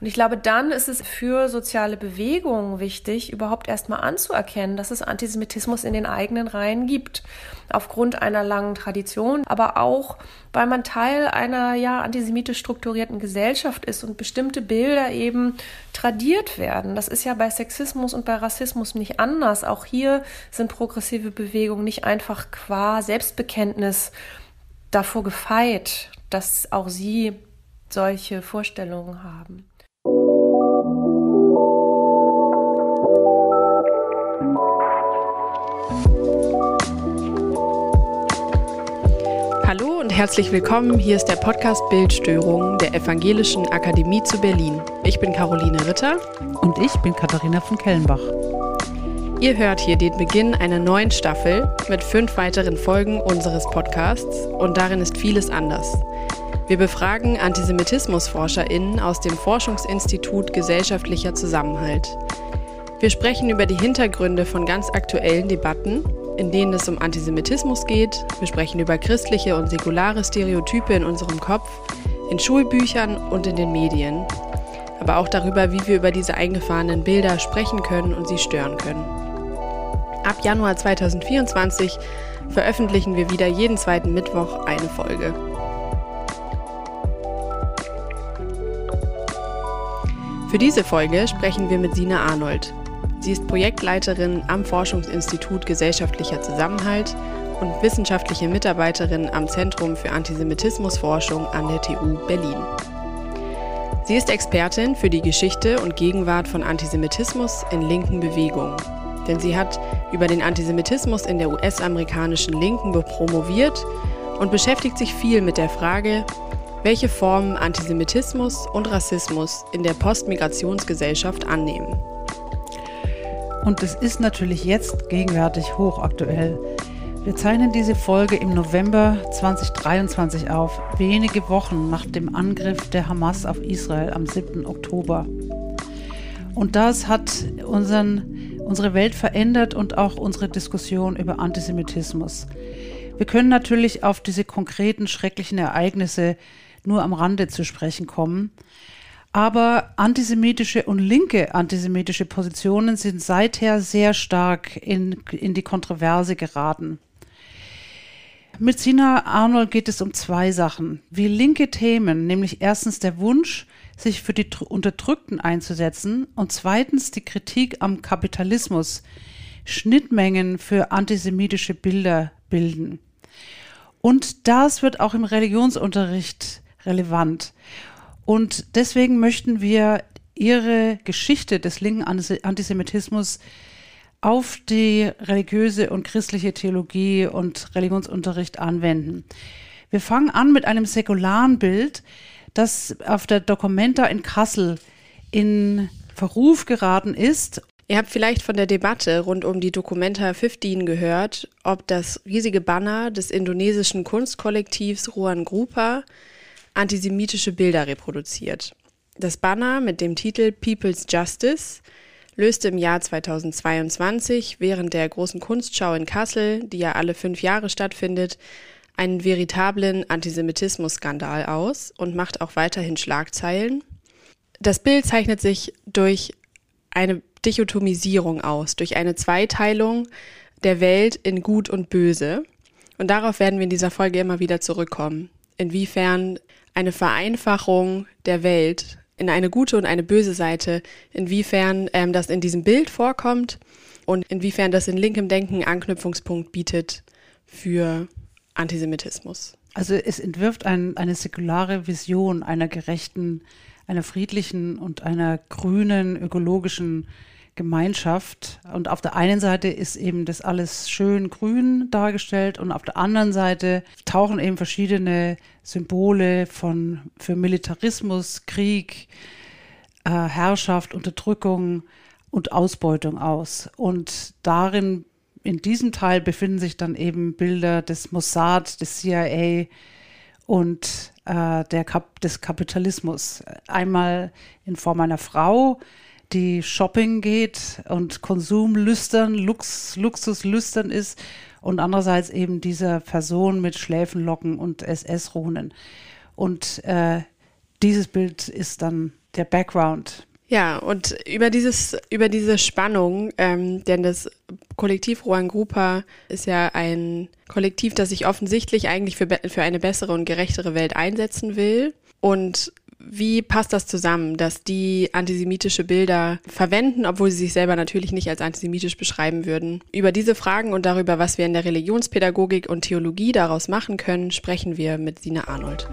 Und ich glaube, dann ist es für soziale Bewegungen wichtig, überhaupt erstmal anzuerkennen, dass es Antisemitismus in den eigenen Reihen gibt. Aufgrund einer langen Tradition, aber auch, weil man Teil einer ja antisemitisch strukturierten Gesellschaft ist und bestimmte Bilder eben tradiert werden. Das ist ja bei Sexismus und bei Rassismus nicht anders. Auch hier sind progressive Bewegungen nicht einfach qua Selbstbekenntnis davor gefeit, dass auch sie solche Vorstellungen haben. Herzlich willkommen. Hier ist der Podcast Bildstörung der Evangelischen Akademie zu Berlin. Ich bin Caroline Ritter. Und ich bin Katharina von Kellenbach. Ihr hört hier den Beginn einer neuen Staffel mit fünf weiteren Folgen unseres Podcasts und darin ist vieles anders. Wir befragen AntisemitismusforscherInnen aus dem Forschungsinstitut Gesellschaftlicher Zusammenhalt. Wir sprechen über die Hintergründe von ganz aktuellen Debatten, in denen es um Antisemitismus geht. Wir sprechen über christliche und säkulare Stereotype in unserem Kopf, in Schulbüchern und in den Medien. Aber auch darüber, wie wir über diese eingefahrenen Bilder sprechen können und sie stören können. Ab Januar 2024 veröffentlichen wir wieder jeden zweiten Mittwoch eine Folge. Für diese Folge sprechen wir mit Sina Arnold. Sie ist Projektleiterin am Forschungsinstitut Gesellschaftlicher Zusammenhalt und wissenschaftliche Mitarbeiterin am Zentrum für Antisemitismusforschung an der TU Berlin. Sie ist Expertin für die Geschichte und Gegenwart von Antisemitismus in linken Bewegungen, denn sie hat über den Antisemitismus in der US-amerikanischen Linken promoviert und beschäftigt sich viel mit der Frage, welche Formen Antisemitismus und Rassismus in der Postmigrationsgesellschaft annehmen. Und es ist natürlich jetzt gegenwärtig hochaktuell. Wir zeichnen diese Folge im November 2023 auf, wenige Wochen nach dem Angriff der Hamas auf Israel am 7. Oktober. Und das hat unseren, unsere Welt verändert und auch unsere Diskussion über Antisemitismus. Wir können natürlich auf diese konkreten schrecklichen Ereignisse nur am Rande zu sprechen kommen. Aber antisemitische und linke antisemitische Positionen sind seither sehr stark in, in die Kontroverse geraten. Mit Sina Arnold geht es um zwei Sachen. Wie linke Themen, nämlich erstens der Wunsch, sich für die Unterdrückten einzusetzen und zweitens die Kritik am Kapitalismus, Schnittmengen für antisemitische Bilder bilden. Und das wird auch im Religionsunterricht relevant. Und deswegen möchten wir ihre Geschichte des linken Antisemitismus auf die religiöse und christliche Theologie und Religionsunterricht anwenden. Wir fangen an mit einem säkularen Bild, das auf der Documenta in Kassel in Verruf geraten ist. Ihr habt vielleicht von der Debatte rund um die Documenta 15 gehört, ob das riesige Banner des indonesischen Kunstkollektivs Ruan Grupa antisemitische Bilder reproduziert. Das Banner mit dem Titel People's Justice löste im Jahr 2022 während der großen Kunstschau in Kassel, die ja alle fünf Jahre stattfindet, einen veritablen Antisemitismus-Skandal aus und macht auch weiterhin Schlagzeilen. Das Bild zeichnet sich durch eine Dichotomisierung aus, durch eine Zweiteilung der Welt in Gut und Böse. Und darauf werden wir in dieser Folge immer wieder zurückkommen. Inwiefern eine Vereinfachung der Welt in eine gute und eine böse Seite, inwiefern ähm, das in diesem Bild vorkommt und inwiefern das in linkem Denken Anknüpfungspunkt bietet für Antisemitismus. Also es entwirft ein, eine säkulare Vision einer gerechten, einer friedlichen und einer grünen, ökologischen Gemeinschaft. Und auf der einen Seite ist eben das alles schön grün dargestellt und auf der anderen Seite tauchen eben verschiedene Symbole von, für Militarismus, Krieg, äh, Herrschaft, Unterdrückung und Ausbeutung aus. Und darin, in diesem Teil befinden sich dann eben Bilder des Mossad, des CIA und äh, der Kap des Kapitalismus. Einmal in Form einer Frau, die Shopping geht und Konsumlüstern, Lux, Luxuslüstern ist und andererseits eben dieser Person mit Schläfenlocken und SS-Runen. Und äh, dieses Bild ist dann der Background. Ja, und über dieses, über diese Spannung, ähm, denn das Kollektiv Ruan Grupa ist ja ein Kollektiv, das sich offensichtlich eigentlich für, für eine bessere und gerechtere Welt einsetzen will. Und wie passt das zusammen, dass die antisemitische Bilder verwenden, obwohl sie sich selber natürlich nicht als antisemitisch beschreiben würden? Über diese Fragen und darüber, was wir in der Religionspädagogik und Theologie daraus machen können, sprechen wir mit Sina Arnold.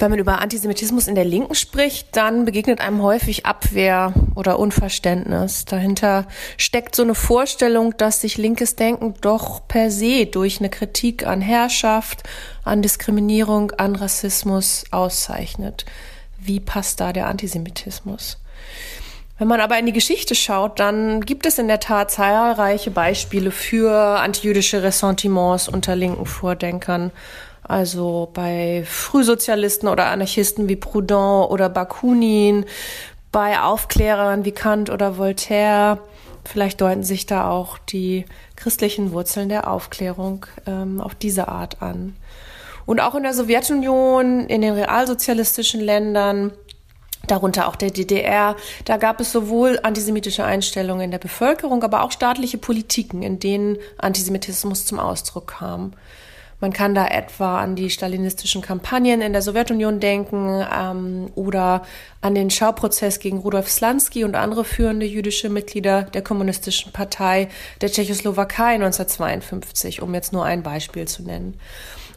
Wenn man über Antisemitismus in der Linken spricht, dann begegnet einem häufig Abwehr oder Unverständnis. Dahinter steckt so eine Vorstellung, dass sich linkes Denken doch per se durch eine Kritik an Herrschaft, an Diskriminierung, an Rassismus auszeichnet. Wie passt da der Antisemitismus? Wenn man aber in die Geschichte schaut, dann gibt es in der Tat zahlreiche Beispiele für antijüdische Ressentiments unter linken Vordenkern. Also bei Frühsozialisten oder Anarchisten wie Proudhon oder Bakunin, bei Aufklärern wie Kant oder Voltaire. Vielleicht deuten sich da auch die christlichen Wurzeln der Aufklärung ähm, auf diese Art an. Und auch in der Sowjetunion, in den realsozialistischen Ländern, darunter auch der DDR, da gab es sowohl antisemitische Einstellungen in der Bevölkerung, aber auch staatliche Politiken, in denen Antisemitismus zum Ausdruck kam. Man kann da etwa an die stalinistischen Kampagnen in der Sowjetunion denken ähm, oder an den Schauprozess gegen Rudolf Slansky und andere führende jüdische Mitglieder der Kommunistischen Partei der Tschechoslowakei 1952, um jetzt nur ein Beispiel zu nennen.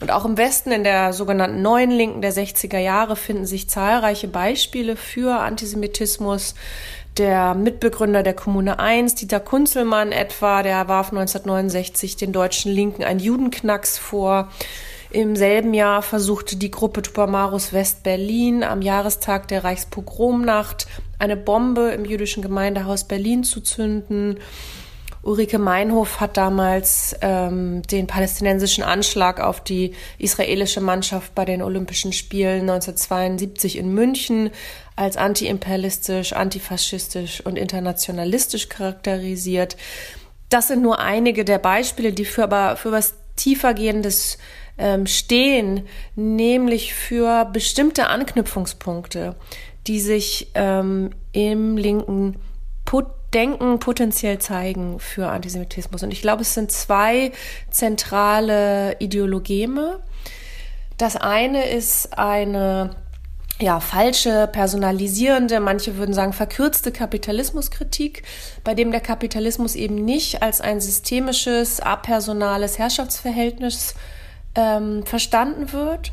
Und auch im Westen, in der sogenannten neuen Linken der 60er Jahre, finden sich zahlreiche Beispiele für Antisemitismus. Der Mitbegründer der Kommune 1, Dieter Kunzelmann etwa, der warf 1969 den deutschen Linken einen Judenknacks vor. Im selben Jahr versuchte die Gruppe Tupamarus West-Berlin am Jahrestag der Reichspogromnacht eine Bombe im jüdischen Gemeindehaus Berlin zu zünden. Ulrike Meinhof hat damals ähm, den palästinensischen Anschlag auf die israelische Mannschaft bei den Olympischen Spielen 1972 in München als antiimperialistisch, antifaschistisch und internationalistisch charakterisiert. Das sind nur einige der Beispiele, die für aber für was tiefergehendes ähm, stehen, nämlich für bestimmte Anknüpfungspunkte, die sich ähm, im linken Put Denken potenziell zeigen für Antisemitismus. Und ich glaube, es sind zwei zentrale Ideologeme. Das eine ist eine ja, falsche, personalisierende, manche würden sagen verkürzte Kapitalismuskritik, bei dem der Kapitalismus eben nicht als ein systemisches, apersonales Herrschaftsverhältnis ähm, verstanden wird,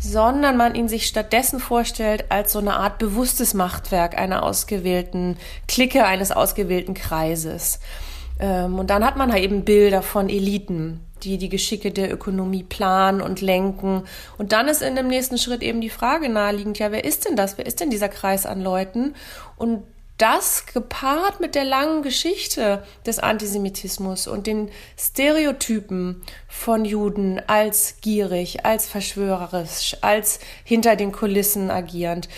sondern man ihn sich stattdessen vorstellt als so eine Art bewusstes Machtwerk einer ausgewählten Clique, eines ausgewählten Kreises. Ähm, und dann hat man halt eben Bilder von Eliten, die die Geschicke der Ökonomie planen und lenken. Und dann ist in dem nächsten Schritt eben die Frage naheliegend, ja, wer ist denn das? Wer ist denn dieser Kreis an Leuten? Und das gepaart mit der langen Geschichte des Antisemitismus und den Stereotypen von Juden als gierig, als verschwörerisch, als hinter den Kulissen agierend,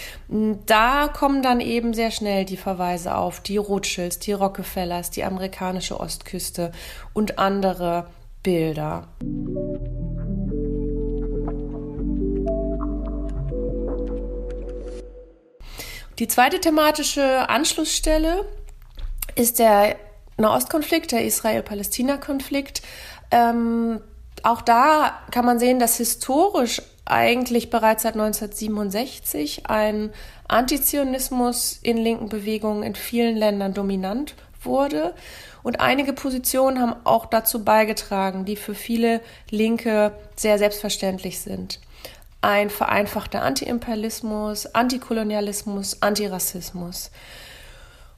da kommen dann eben sehr schnell die Verweise auf die Rothschilds, die Rockefellers, die amerikanische Ostküste und andere Bilder. Die zweite thematische Anschlussstelle ist der Nahostkonflikt, der Israel-Palästina-Konflikt. Ähm, auch da kann man sehen, dass historisch eigentlich bereits seit 1967 ein Antizionismus in linken Bewegungen in vielen Ländern dominant wurde. Und einige Positionen haben auch dazu beigetragen, die für viele Linke sehr selbstverständlich sind ein vereinfachter Antiimperialismus, Antikolonialismus, Antirassismus.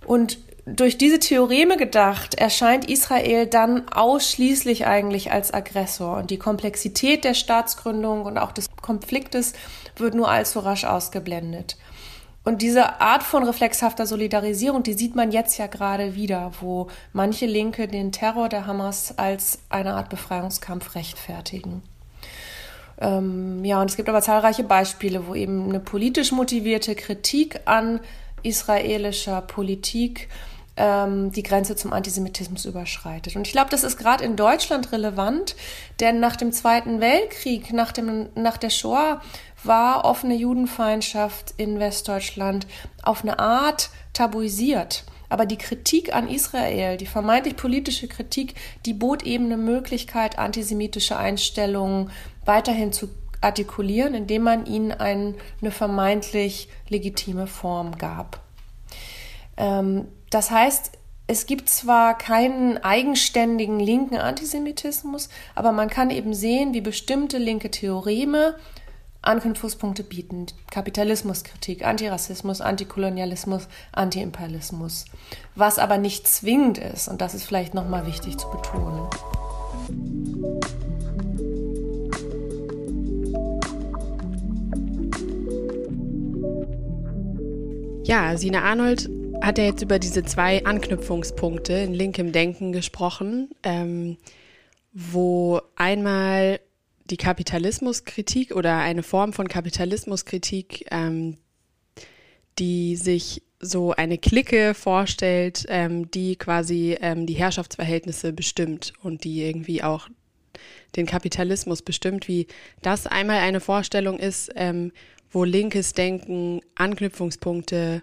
Und durch diese Theoreme gedacht, erscheint Israel dann ausschließlich eigentlich als Aggressor und die Komplexität der Staatsgründung und auch des Konfliktes wird nur allzu rasch ausgeblendet. Und diese Art von reflexhafter Solidarisierung, die sieht man jetzt ja gerade wieder, wo manche Linke den Terror der Hamas als eine Art Befreiungskampf rechtfertigen. Ähm, ja, und es gibt aber zahlreiche Beispiele, wo eben eine politisch motivierte Kritik an israelischer Politik ähm, die Grenze zum Antisemitismus überschreitet. Und ich glaube, das ist gerade in Deutschland relevant, denn nach dem Zweiten Weltkrieg, nach, dem, nach der Shoah, war offene Judenfeindschaft in Westdeutschland auf eine Art tabuisiert. Aber die Kritik an Israel, die vermeintlich politische Kritik, die bot eben eine Möglichkeit, antisemitische Einstellungen weiterhin zu artikulieren, indem man ihnen ein, eine vermeintlich legitime Form gab. Ähm, das heißt, es gibt zwar keinen eigenständigen linken Antisemitismus, aber man kann eben sehen, wie bestimmte linke Theoreme Anknüpfungspunkte bieten. Kapitalismuskritik, Antirassismus, Antikolonialismus, Antiimperialismus. Was aber nicht zwingend ist, und das ist vielleicht nochmal wichtig zu betonen. Ja, Sina Arnold hat er jetzt über diese zwei Anknüpfungspunkte in linkem Denken gesprochen, ähm, wo einmal die Kapitalismuskritik oder eine Form von Kapitalismuskritik, ähm, die sich so eine Clique vorstellt, ähm, die quasi ähm, die Herrschaftsverhältnisse bestimmt und die irgendwie auch den Kapitalismus bestimmt, wie das einmal eine Vorstellung ist, ähm, wo linkes Denken Anknüpfungspunkte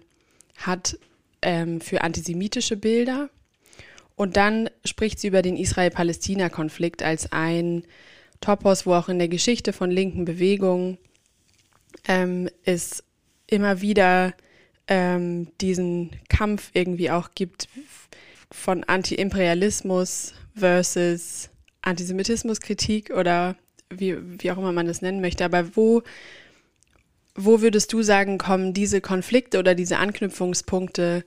hat ähm, für antisemitische Bilder. Und dann spricht sie über den Israel-Palästina-Konflikt als ein Topos, wo auch in der Geschichte von linken Bewegungen ähm, es immer wieder ähm, diesen Kampf irgendwie auch gibt von Anti-Imperialismus versus Antisemitismuskritik oder wie, wie auch immer man das nennen möchte. Aber wo wo würdest du sagen, kommen diese Konflikte oder diese Anknüpfungspunkte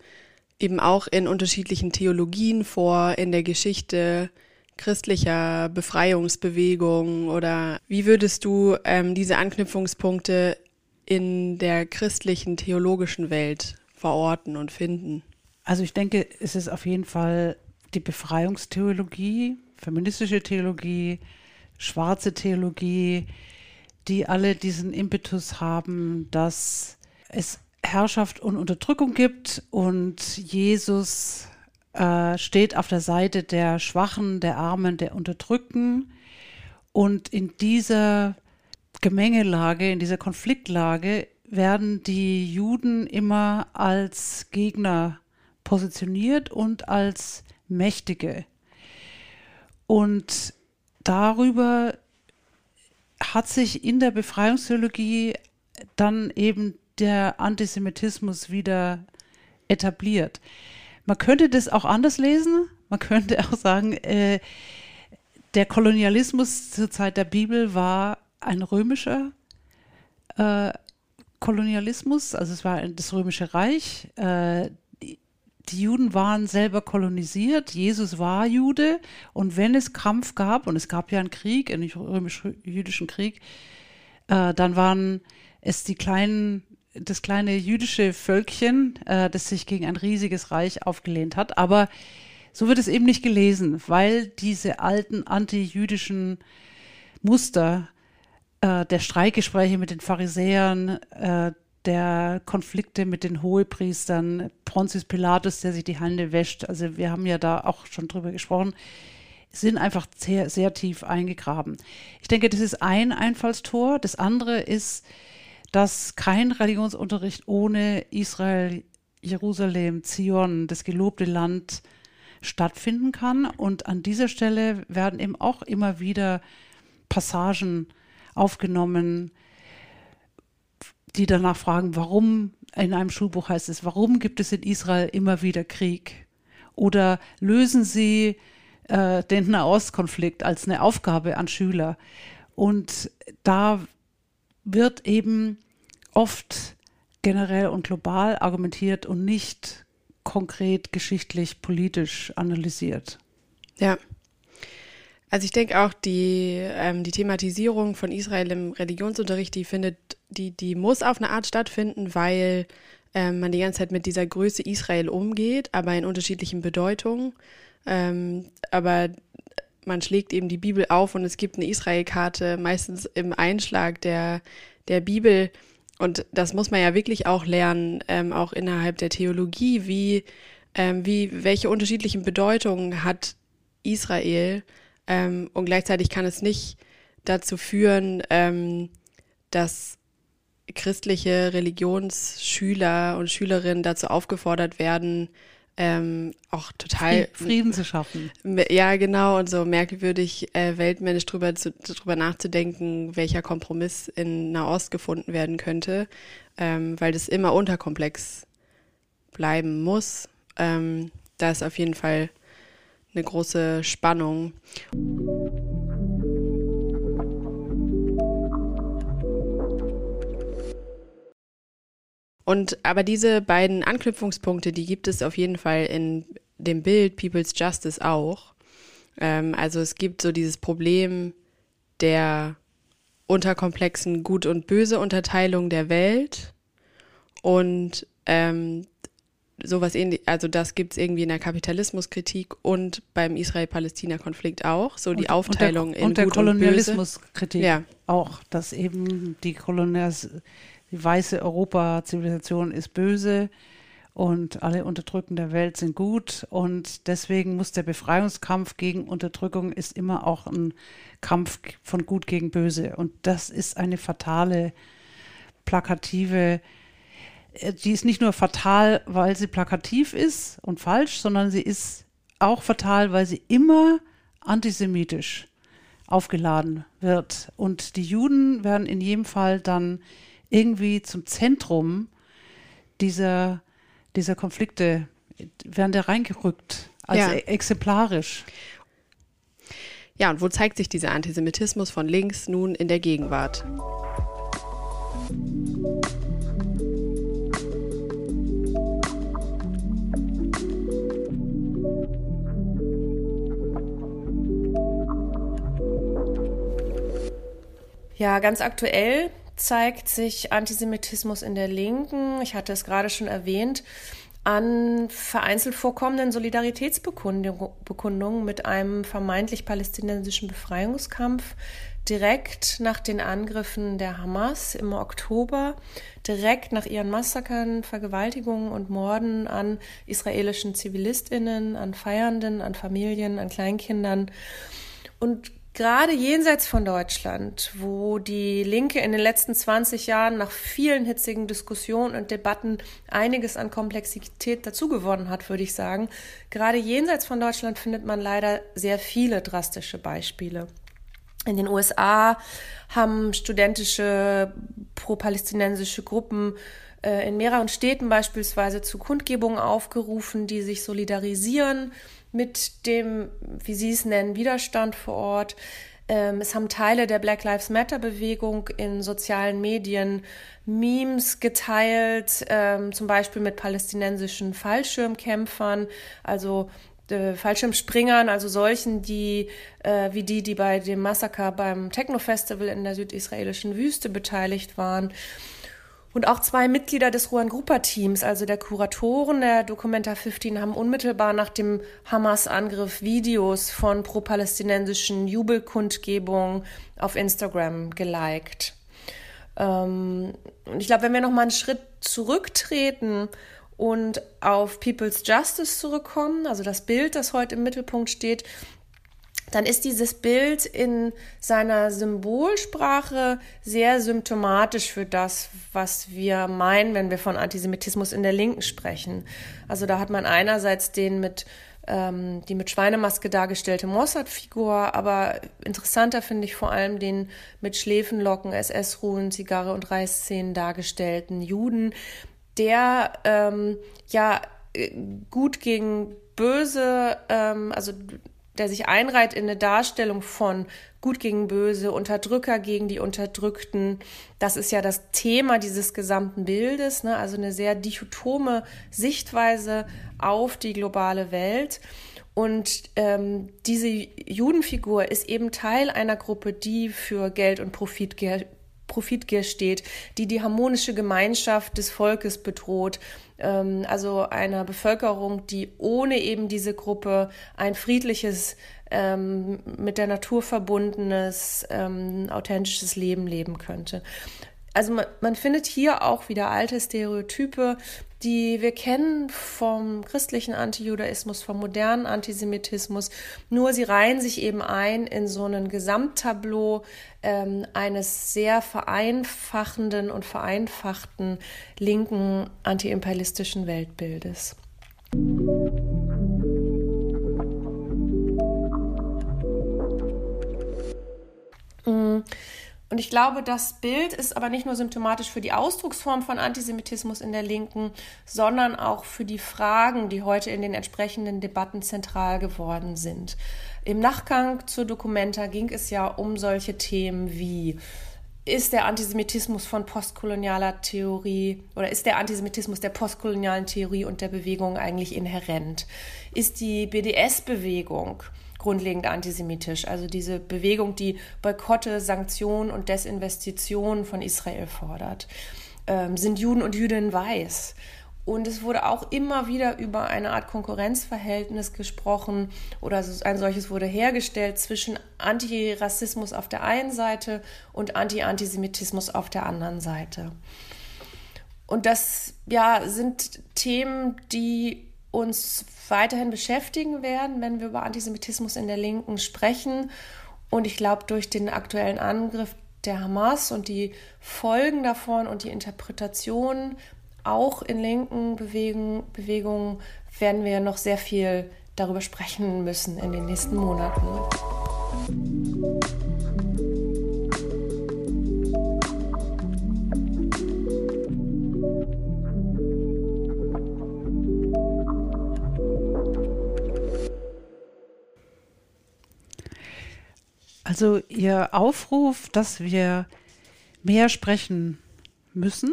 eben auch in unterschiedlichen Theologien vor, in der Geschichte christlicher Befreiungsbewegung oder wie würdest du ähm, diese Anknüpfungspunkte in der christlichen theologischen Welt verorten und finden? Also ich denke, es ist auf jeden Fall die Befreiungstheologie, feministische Theologie, schwarze Theologie, die alle diesen Impetus haben, dass es Herrschaft und Unterdrückung gibt und Jesus äh, steht auf der Seite der Schwachen, der Armen, der Unterdrückten. Und in dieser Gemengelage, in dieser Konfliktlage werden die Juden immer als Gegner positioniert und als Mächtige. Und darüber hat sich in der Befreiungstheologie dann eben der Antisemitismus wieder etabliert. Man könnte das auch anders lesen. Man könnte auch sagen, äh, der Kolonialismus zur Zeit der Bibel war ein römischer äh, Kolonialismus, also es war das römische Reich. Äh, die Juden waren selber kolonisiert, Jesus war Jude und wenn es Kampf gab, und es gab ja einen Krieg, einen römisch-jüdischen Krieg, äh, dann waren es die kleinen, das kleine jüdische Völkchen, äh, das sich gegen ein riesiges Reich aufgelehnt hat. Aber so wird es eben nicht gelesen, weil diese alten antijüdischen Muster äh, der Streikgespräche mit den Pharisäern, äh, der Konflikte mit den Hohepriestern, Pontius Pilatus, der sich die Hände wäscht, also wir haben ja da auch schon drüber gesprochen, sind einfach sehr, sehr tief eingegraben. Ich denke, das ist ein Einfallstor. Das andere ist, dass kein Religionsunterricht ohne Israel, Jerusalem, Zion, das gelobte Land stattfinden kann. Und an dieser Stelle werden eben auch immer wieder Passagen aufgenommen, die danach fragen, warum in einem Schulbuch heißt es, warum gibt es in Israel immer wieder Krieg? Oder lösen Sie äh, den Nahostkonflikt als eine Aufgabe an Schüler? Und da wird eben oft generell und global argumentiert und nicht konkret geschichtlich, politisch analysiert. Ja. Also ich denke auch, die, ähm, die Thematisierung von Israel im Religionsunterricht, die findet, die, die muss auf eine Art stattfinden, weil ähm, man die ganze Zeit mit dieser Größe Israel umgeht, aber in unterschiedlichen Bedeutungen. Ähm, aber man schlägt eben die Bibel auf und es gibt eine Israelkarte, meistens im Einschlag der, der Bibel. Und das muss man ja wirklich auch lernen, ähm, auch innerhalb der Theologie, wie, ähm, wie, welche unterschiedlichen Bedeutungen hat Israel ähm, und gleichzeitig kann es nicht dazu führen, ähm, dass christliche Religionsschüler und Schülerinnen dazu aufgefordert werden, ähm, auch total Frieden zu schaffen. Ja, genau, und so merkwürdig äh, weltmännisch drüber, zu, drüber nachzudenken, welcher Kompromiss in Nahost gefunden werden könnte, ähm, weil das immer unterkomplex bleiben muss. Ähm, da ist auf jeden Fall eine große Spannung. Und aber diese beiden Anknüpfungspunkte, die gibt es auf jeden Fall in dem Bild People's Justice auch. Ähm, also es gibt so dieses Problem der unterkomplexen Gut- und Böse-Unterteilung der Welt und ähm, sowas ähnlich, also das gibt es irgendwie in der Kapitalismuskritik und beim Israel-Palästina-Konflikt auch, so die und, Aufteilung und der, in und der Gut Kolonialismuskritik ja. auch, dass eben die Kolonials die weiße Europa-Zivilisation ist böse und alle Unterdrückten der Welt sind gut und deswegen muss der Befreiungskampf gegen Unterdrückung ist immer auch ein Kampf von gut gegen böse und das ist eine fatale plakative äh, die ist nicht nur fatal, weil sie plakativ ist und falsch, sondern sie ist auch fatal, weil sie immer antisemitisch aufgeladen wird. Und die Juden werden in jedem Fall dann irgendwie zum Zentrum dieser, dieser Konflikte, werden da reingerückt, als Ja. e- exemplarisch. Ja, und wo zeigt sich dieser Antisemitismus von links nun in der Gegenwart? Ja, ganz aktuell zeigt sich Antisemitismus in der Linken, ich hatte es gerade schon erwähnt, an vereinzelt vorkommenden Solidaritätsbekundungen mit einem vermeintlich palästinensischen Befreiungskampf direkt nach den Angriffen der Hamas im Oktober, direkt nach ihren Massakern, Vergewaltigungen und Morden an israelischen Zivilistinnen, an Feiernden, an Familien, an Kleinkindern. Und gerade jenseits von Deutschland, wo die Linke in den letzten 20 Jahren nach vielen hitzigen Diskussionen und Debatten einiges an Komplexität dazugewonnen hat, würde ich sagen, gerade jenseits von Deutschland findet man leider sehr viele drastische Beispiele. In den USA haben studentische pro-palästinensische Gruppen äh, in mehreren Städten beispielsweise zu Kundgebungen aufgerufen, die sich solidarisieren mit dem, wie Sie es nennen, Widerstand vor Ort. Ähm, es haben Teile der Black Lives Matter Bewegung in sozialen Medien Memes geteilt, ähm, zum Beispiel mit palästinensischen Fallschirmkämpfern, also äh, Fallschirmspringern, also solchen, die äh, wie die, die bei dem Massaker beim Techno-Festival in der südisraelischen Wüste beteiligt waren. Und auch zwei Mitglieder des Ruan-Grupa-Teams, also der Kuratoren der Documenta 15, haben unmittelbar nach dem Hamas-Angriff Videos von pro-palästinensischen Jubelkundgebungen auf Instagram geliked. Ähm, und ich glaube, wenn wir noch mal einen Schritt zurücktreten und auf People's Justice zurückkommen, also das Bild, das heute im Mittelpunkt steht, dann ist dieses Bild in seiner Symbolsprache sehr symptomatisch für das, was wir meinen, wenn wir von Antisemitismus in der Linken sprechen. Also da hat man einerseits den mit ähm, die mit Schweinemaske dargestellte Mossad-Figur, aber interessanter finde ich vor allem den mit Schläfenlocken, SS-Ruhen, Zigarre und Reißzähnen dargestellten Juden, der ähm, ja äh, gut gegen böse, ähm, also der sich einreiht in eine Darstellung von Gut gegen Böse, Unterdrücker gegen die Unterdrückten. Das ist ja das Thema dieses gesamten Bildes, ne? also eine sehr dichotome Sichtweise auf die globale Welt. Und ähm, diese Judenfigur ist eben Teil einer Gruppe, die für Geld und Profitgier, Profitgier steht, die die harmonische Gemeinschaft des Volkes bedroht, ähm, also einer Bevölkerung, die ohne eben diese Gruppe ein friedliches, ähm, mit der Natur verbundenes, ähm, authentisches Leben leben könnte. Also man, man findet hier auch wieder alte Stereotype, die wir kennen vom christlichen Antijudaismus, vom modernen Antisemitismus. Nur sie reihen sich eben ein in so ein Gesamttableau ähm, eines sehr vereinfachenden und vereinfachten linken antiimperialistischen Weltbildes. Mm. Und ich glaube, das Bild ist aber nicht nur symptomatisch für die Ausdrucksform von Antisemitismus in der Linken, sondern auch für die Fragen, die heute in den entsprechenden Debatten zentral geworden sind. Im Nachgang zur Dokumenta ging es ja um solche Themen wie ist der Antisemitismus von postkolonialer Theorie oder ist der Antisemitismus der postkolonialen Theorie und der Bewegung eigentlich inhärent? Ist die BDS-Bewegung grundlegend antisemitisch. Also diese Bewegung, die Boykotte, Sanktionen und Desinvestitionen von Israel fordert. Ähm, sind Juden und Jüdinnen weiß? Und es wurde auch immer wieder über eine Art Konkurrenzverhältnis gesprochen oder ein solches wurde hergestellt zwischen Antirassismus auf der einen Seite und Anti-Antisemitismus auf der anderen Seite. Und das ja, sind Themen, die uns weiterhin beschäftigen werden, wenn wir über Antisemitismus in der Linken sprechen. Und ich glaube, durch den aktuellen Angriff der Hamas und die Folgen davon und die Interpretation auch in linken Bewegungen werden wir noch sehr viel darüber sprechen müssen in den nächsten Monaten. Also Ihr Aufruf, dass wir mehr sprechen müssen,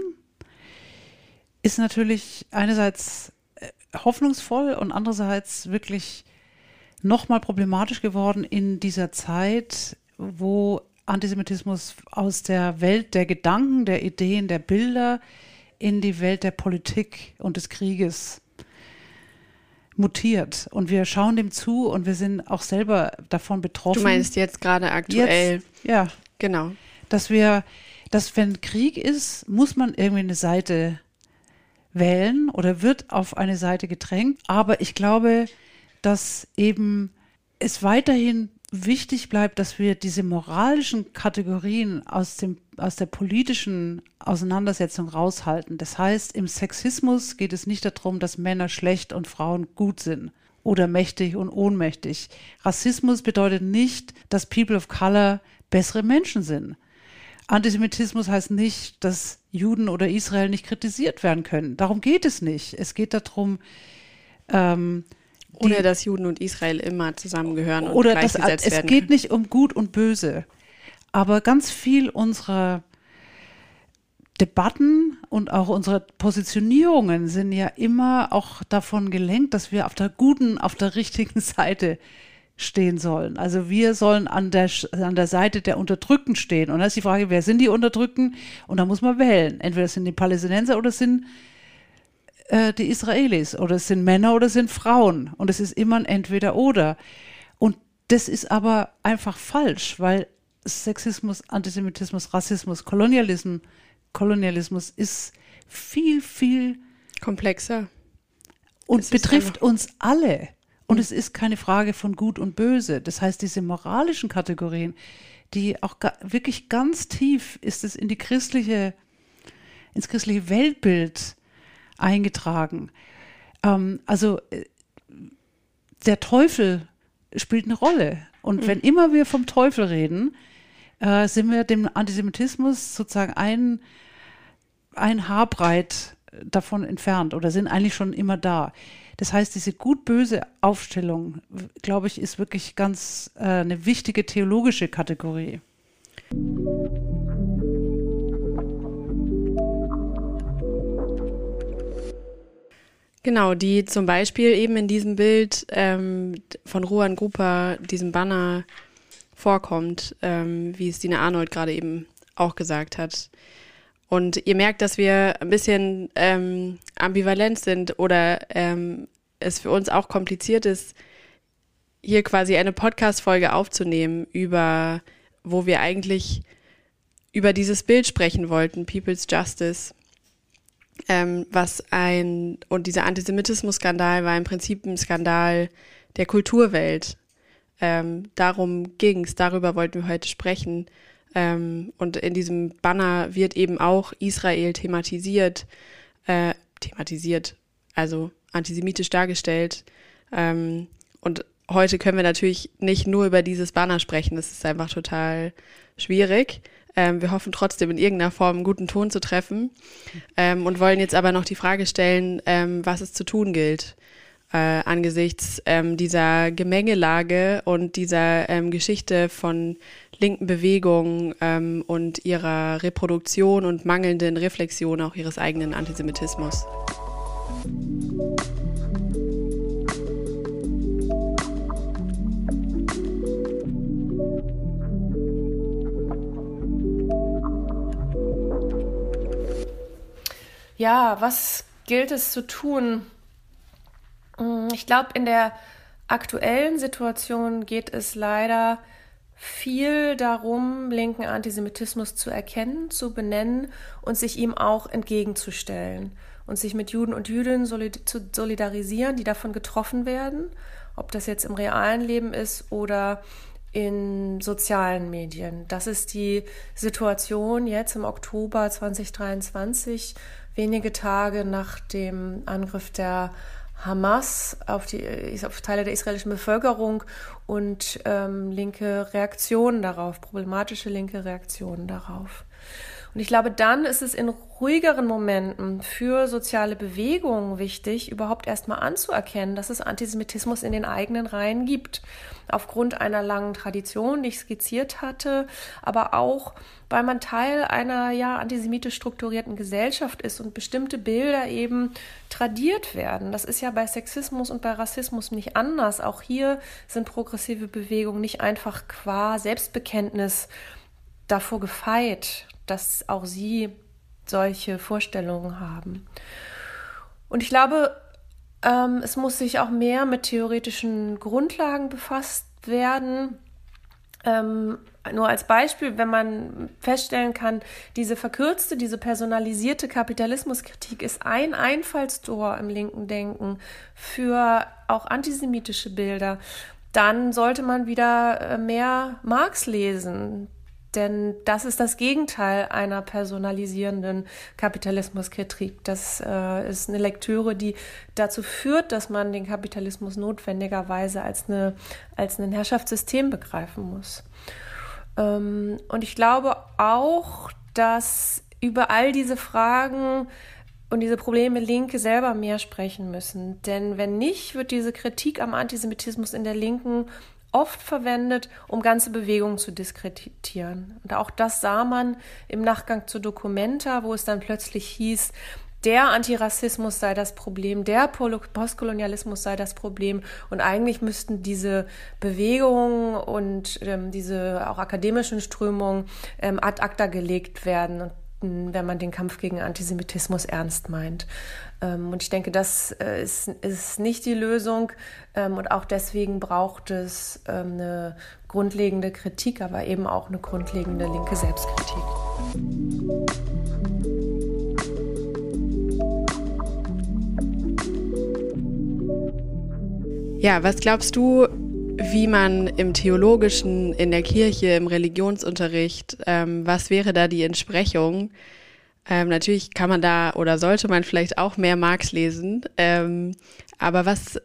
ist natürlich einerseits äh, hoffnungsvoll und andererseits wirklich nochmal problematisch geworden in dieser Zeit, wo Antisemitismus aus der Welt der Gedanken, der Ideen, der Bilder in die Welt der Politik und des Krieges mutiert und wir schauen dem zu und wir sind auch selber davon betroffen. Du meinst jetzt gerade aktuell? Jetzt, ja. Genau. Dass wir, dass wenn Krieg ist, muss man irgendwie eine Seite wählen oder wird auf eine Seite gedrängt. Aber ich glaube, dass eben es weiterhin wichtig bleibt, dass wir diese moralischen Kategorien aus, dem, aus der politischen Auseinandersetzung raushalten. Das heißt, im Sexismus geht es nicht darum, dass Männer schlecht und Frauen gut sind oder mächtig und ohnmächtig. Rassismus bedeutet nicht, dass People of Color bessere Menschen sind. Antisemitismus heißt nicht, dass Juden oder Israel nicht kritisiert werden können. Darum geht es nicht. Es geht darum, ähm, oder dass Juden und Israel immer zusammengehören und oder gleichgesetzt das, es geht nicht um Gut und Böse, aber ganz viel unserer Debatten und auch unsere Positionierungen sind ja immer auch davon gelenkt, dass wir auf der guten, auf der richtigen Seite stehen sollen. Also wir sollen an der, an der Seite der Unterdrückten stehen. Und da ist die Frage, wer sind die Unterdrückten? Und da muss man wählen. Entweder sind die Palästinenser oder sind äh, die Israelis oder es sind Männer oder es sind Frauen und es ist immer ein Entweder-Oder. Und das ist aber einfach falsch, weil Sexismus, Antisemitismus, Rassismus, Kolonialismus, Kolonialismus ist viel, viel komplexer und betrifft uns alle. Und es ist keine Frage von Gut und Böse. Das heißt, diese moralischen Kategorien, die auch ga wirklich ganz tief ist es in die christliche, ins christliche Weltbild eingetragen. Ähm, also äh, der Teufel spielt eine Rolle. Und mhm. wenn immer wir vom Teufel reden, äh, sind wir dem Antisemitismus sozusagen ein, ein Haarbreit davon entfernt oder sind eigentlich schon immer da. Das heißt, diese gut-böse Aufstellung, glaube ich, ist wirklich ganz äh, eine wichtige theologische Kategorie. Genau, die zum Beispiel eben in diesem Bild ähm, von Ruan Grupa, diesem Banner vorkommt, ähm, wie es Dina Arnold gerade eben auch gesagt hat. Und ihr merkt, dass wir ein bisschen ähm, ambivalent sind oder ähm, es für uns auch kompliziert ist, hier quasi eine Podcast-Folge aufzunehmen über, wo wir eigentlich über dieses Bild sprechen wollten, People's Justice, ähm, was ein, und dieser Antisemitismus-Skandal war im Prinzip ein Skandal der Kulturwelt. Ähm, darum ging es, darüber wollten wir heute sprechen. Ähm, und in diesem Banner wird eben auch Israel thematisiert, äh, thematisiert, also antisemitisch dargestellt. Ähm, und heute können wir natürlich nicht nur über dieses Banner sprechen, das ist einfach total schwierig. Ähm, wir hoffen trotzdem in irgendeiner Form einen guten Ton zu treffen ähm, und wollen jetzt aber noch die Frage stellen, ähm, was es zu tun gilt äh, angesichts ähm, dieser Gemengelage und dieser ähm, Geschichte von linken Bewegungen ähm, und ihrer Reproduktion und mangelnden Reflexion auch ihres eigenen Antisemitismus. Ja, was gilt es zu tun? Mm, ich glaube, in der aktuellen Situation geht es leider viel darum, linken Antisemitismus zu erkennen, zu benennen und sich ihm auch entgegenzustellen und sich mit Juden und Jüdinnen zu solidarisieren, die davon getroffen werden, ob das jetzt im realen Leben ist oder in sozialen Medien. Das ist die Situation jetzt im Oktober 2023 wenige Tage nach dem Angriff der Hamas auf, die, auf Teile der israelischen Bevölkerung und ähm, linke Reaktionen darauf, problematische linke Reaktionen darauf. Und ich glaube, dann ist es in ruhigeren Momenten für soziale Bewegungen wichtig, überhaupt erstmal anzuerkennen, dass es Antisemitismus in den eigenen Reihen gibt. Aufgrund einer langen Tradition, die ich skizziert hatte, aber auch, weil man Teil einer ja antisemitisch strukturierten Gesellschaft ist und bestimmte Bilder eben tradiert werden. Das ist ja bei Sexismus und bei Rassismus nicht anders. Auch hier sind progressive Bewegungen nicht einfach qua Selbstbekenntnis davor gefeit, dass auch sie solche Vorstellungen haben. Und ich glaube, ähm, es muss sich auch mehr mit theoretischen Grundlagen befasst werden. Ähm, nur als Beispiel, wenn man feststellen kann, diese verkürzte, diese personalisierte Kapitalismuskritik ist ein Einfallstor im linken Denken für auch antisemitische Bilder, dann sollte man wieder äh, mehr Marx lesen, denn das ist das Gegenteil einer personalisierenden Kapitalismuskritik. Das äh, ist eine Lektüre, die dazu führt, dass man den Kapitalismus notwendigerweise als, eine, als ein Herrschaftssystem begreifen muss. Ähm, und ich glaube auch, dass über all diese Fragen und diese Probleme Linke selber mehr sprechen müssen. Denn wenn nicht, wird diese Kritik am Antisemitismus in der Linken oft verwendet, um ganze Bewegungen zu diskreditieren. Und auch das sah man im Nachgang zu Documenta, wo es dann plötzlich hieß, der Antirassismus sei das Problem, der Postkolonialismus sei das Problem. Und eigentlich müssten diese Bewegungen und ähm, diese auch akademischen Strömungen ähm, ad acta gelegt werden. Und wenn man den Kampf gegen Antisemitismus ernst meint. Ähm, und ich denke, das äh, ist, ist nicht die Lösung. Ähm, und auch deswegen braucht es ähm, eine grundlegende Kritik, aber eben auch eine grundlegende linke Selbstkritik. Ja, was glaubst du, wie man im Theologischen, in der Kirche, im Religionsunterricht, ähm, was wäre da die Entsprechung? Ähm, natürlich kann man da oder sollte man vielleicht auch mehr Marx lesen, ähm, aber was,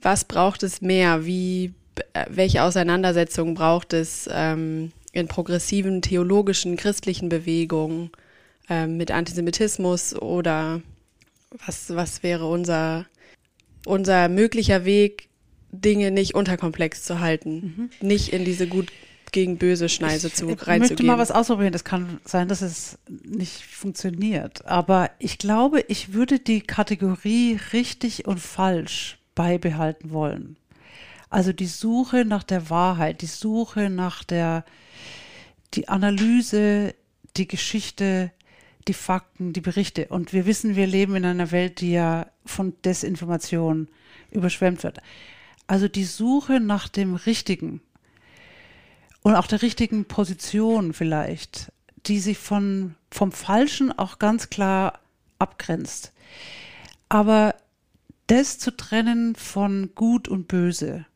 was braucht es mehr? Wie, äh, welche Auseinandersetzungen braucht es ähm, in progressiven, theologischen, christlichen Bewegungen ähm, mit Antisemitismus oder was, was wäre unser, unser möglicher Weg, Dinge nicht unterkomplex zu halten, mhm. nicht in diese gut gegen böse Schneise zu reinzugehen. Ich möchte mal was ausprobieren. Das kann sein, dass es nicht funktioniert. Aber ich glaube, ich würde die Kategorie richtig und falsch beibehalten wollen. Also die Suche nach der Wahrheit, die Suche nach der, die Analyse, die Geschichte, die Fakten, die Berichte. Und wir wissen, wir leben in einer Welt, die ja von Desinformation überschwemmt wird. Also die Suche nach dem Richtigen und auch der richtigen Position vielleicht, die sich von, vom Falschen auch ganz klar abgrenzt. Aber das zu trennen von Gut und Böse,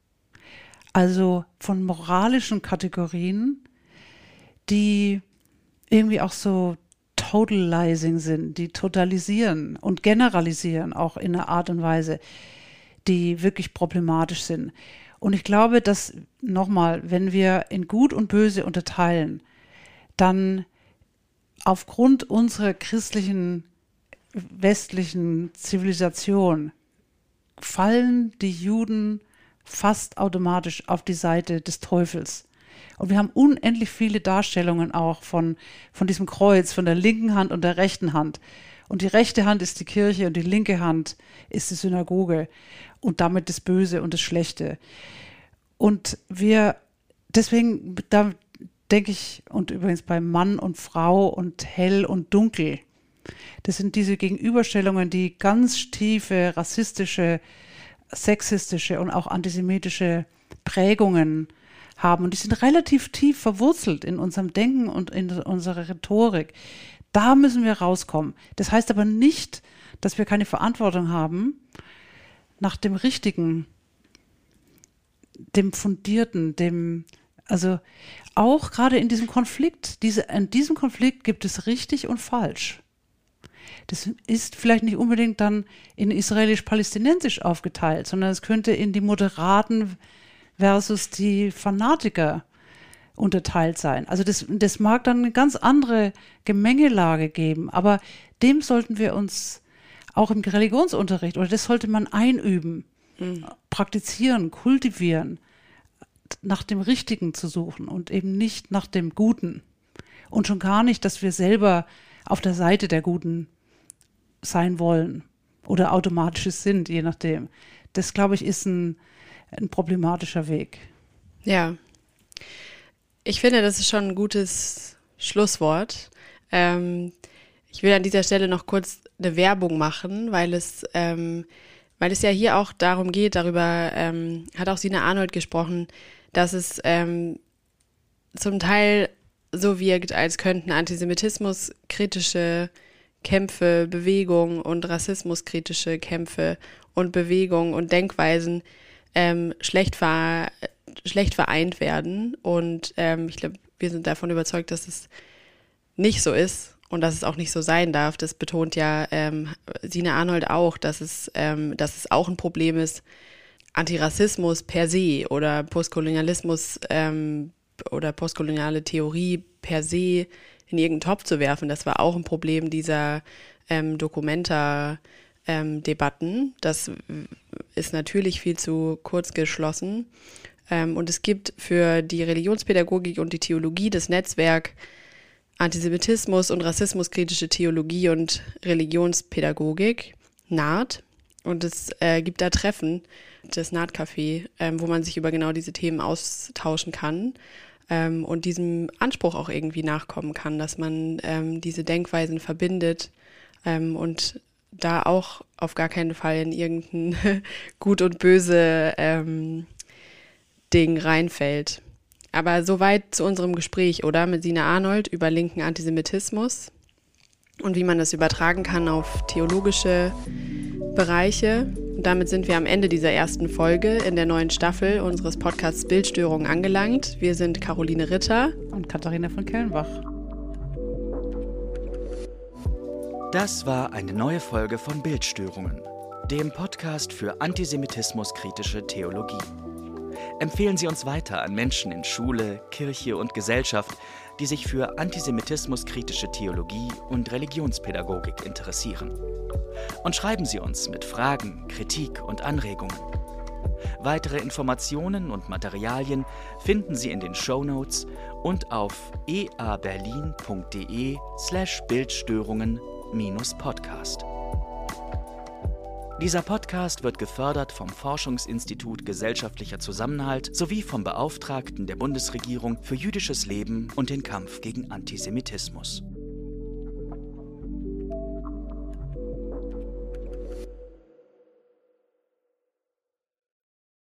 also von moralischen Kategorien, die irgendwie auch so totalizing sind, die totalisieren und generalisieren auch in einer Art und Weise, die wirklich problematisch sind. Und ich glaube, dass nochmal, wenn wir in Gut und Böse unterteilen, dann aufgrund unserer christlichen westlichen Zivilisation fallen die Juden fast automatisch auf die Seite des Teufels. Und wir haben unendlich viele Darstellungen auch von, von diesem Kreuz, von der linken Hand und der rechten Hand. Und die rechte Hand ist die Kirche und die linke Hand ist die Synagoge und damit das Böse und das Schlechte. Und wir, deswegen, da denke ich, und übrigens bei Mann und Frau und hell und dunkel, das sind diese Gegenüberstellungen, die ganz tiefe rassistische, sexistische und auch antisemitische Prägungen haben. Und die sind relativ tief verwurzelt in unserem Denken und in unserer Rhetorik. Da müssen wir rauskommen. Das heißt aber nicht, dass wir keine Verantwortung haben, nach dem Richtigen, dem Fundierten, dem, also auch gerade in diesem Konflikt, diese, in diesem Konflikt gibt es richtig und falsch. Das ist vielleicht nicht unbedingt dann in israelisch-palästinensisch aufgeteilt, sondern es könnte in die Moderaten versus die Fanatiker unterteilt sein. Also das, das mag dann eine ganz andere Gemengelage geben, aber dem sollten wir uns auch im Religionsunterricht, oder das sollte man einüben, mhm. praktizieren, kultivieren, nach dem Richtigen zu suchen und eben nicht nach dem Guten. Und schon gar nicht, dass wir selber auf der Seite der Guten sein wollen oder automatisches sind, je nachdem. Das, glaube ich, ist ein, ein problematischer Weg. Ja. Ich finde, das ist schon ein gutes Schlusswort. Ähm, ich will an dieser Stelle noch kurz eine Werbung machen, weil es, ähm, weil es ja hier auch darum geht, darüber ähm, hat auch Sina Arnold gesprochen, dass es ähm, zum Teil so wirkt, als könnten Antisemitismus kritische Kämpfe, Bewegungen und rassismuskritische Kämpfe und Bewegungen und Denkweisen ähm, schlecht, ver schlecht vereint werden. Und ähm, ich glaube, wir sind davon überzeugt, dass es nicht so ist und dass es auch nicht so sein darf. Das betont ja ähm, Sine Arnold auch, dass es, ähm, dass es auch ein Problem ist, Antirassismus per se oder Postkolonialismus ähm, oder postkoloniale Theorie per se in irgendeinen Topf zu werfen. Das war auch ein Problem dieser ähm, Dokumenta-Debatten. Ähm, das ist natürlich viel zu kurz geschlossen. Ähm, und es gibt für die Religionspädagogik und die Theologie das Netzwerk Antisemitismus und rassismuskritische Theologie und Religionspädagogik, NAHT. Und es äh, gibt da Treffen, das NAHT-Café, ähm, wo man sich über genau diese Themen austauschen kann ähm, und diesem Anspruch auch irgendwie nachkommen kann, dass man ähm, diese Denkweisen verbindet ähm, und da auch auf gar keinen Fall in irgendein Gut und Böse ähm, Ding reinfällt. Aber soweit zu unserem Gespräch, oder? Mit Sina Arnold über linken Antisemitismus und wie man das übertragen kann auf theologische Bereiche. Und damit sind wir am Ende dieser ersten Folge in der neuen Staffel unseres Podcasts Bildstörungen angelangt. Wir sind Caroline Ritter und Katharina von Kellenbach. Das war eine neue Folge von Bildstörungen, dem Podcast für antisemitismuskritische Theologie. Empfehlen Sie uns weiter an Menschen in Schule, Kirche und Gesellschaft, die sich für antisemitismuskritische Theologie und Religionspädagogik interessieren. Und schreiben Sie uns mit Fragen, Kritik und Anregungen. Weitere Informationen und Materialien finden Sie in den Show Notes und auf eaberlin.de slash Bildstörungen-podcast. Dieser Podcast wird gefördert vom Forschungsinstitut Gesellschaftlicher Zusammenhalt sowie vom Beauftragten der Bundesregierung für jüdisches Leben und den Kampf gegen Antisemitismus.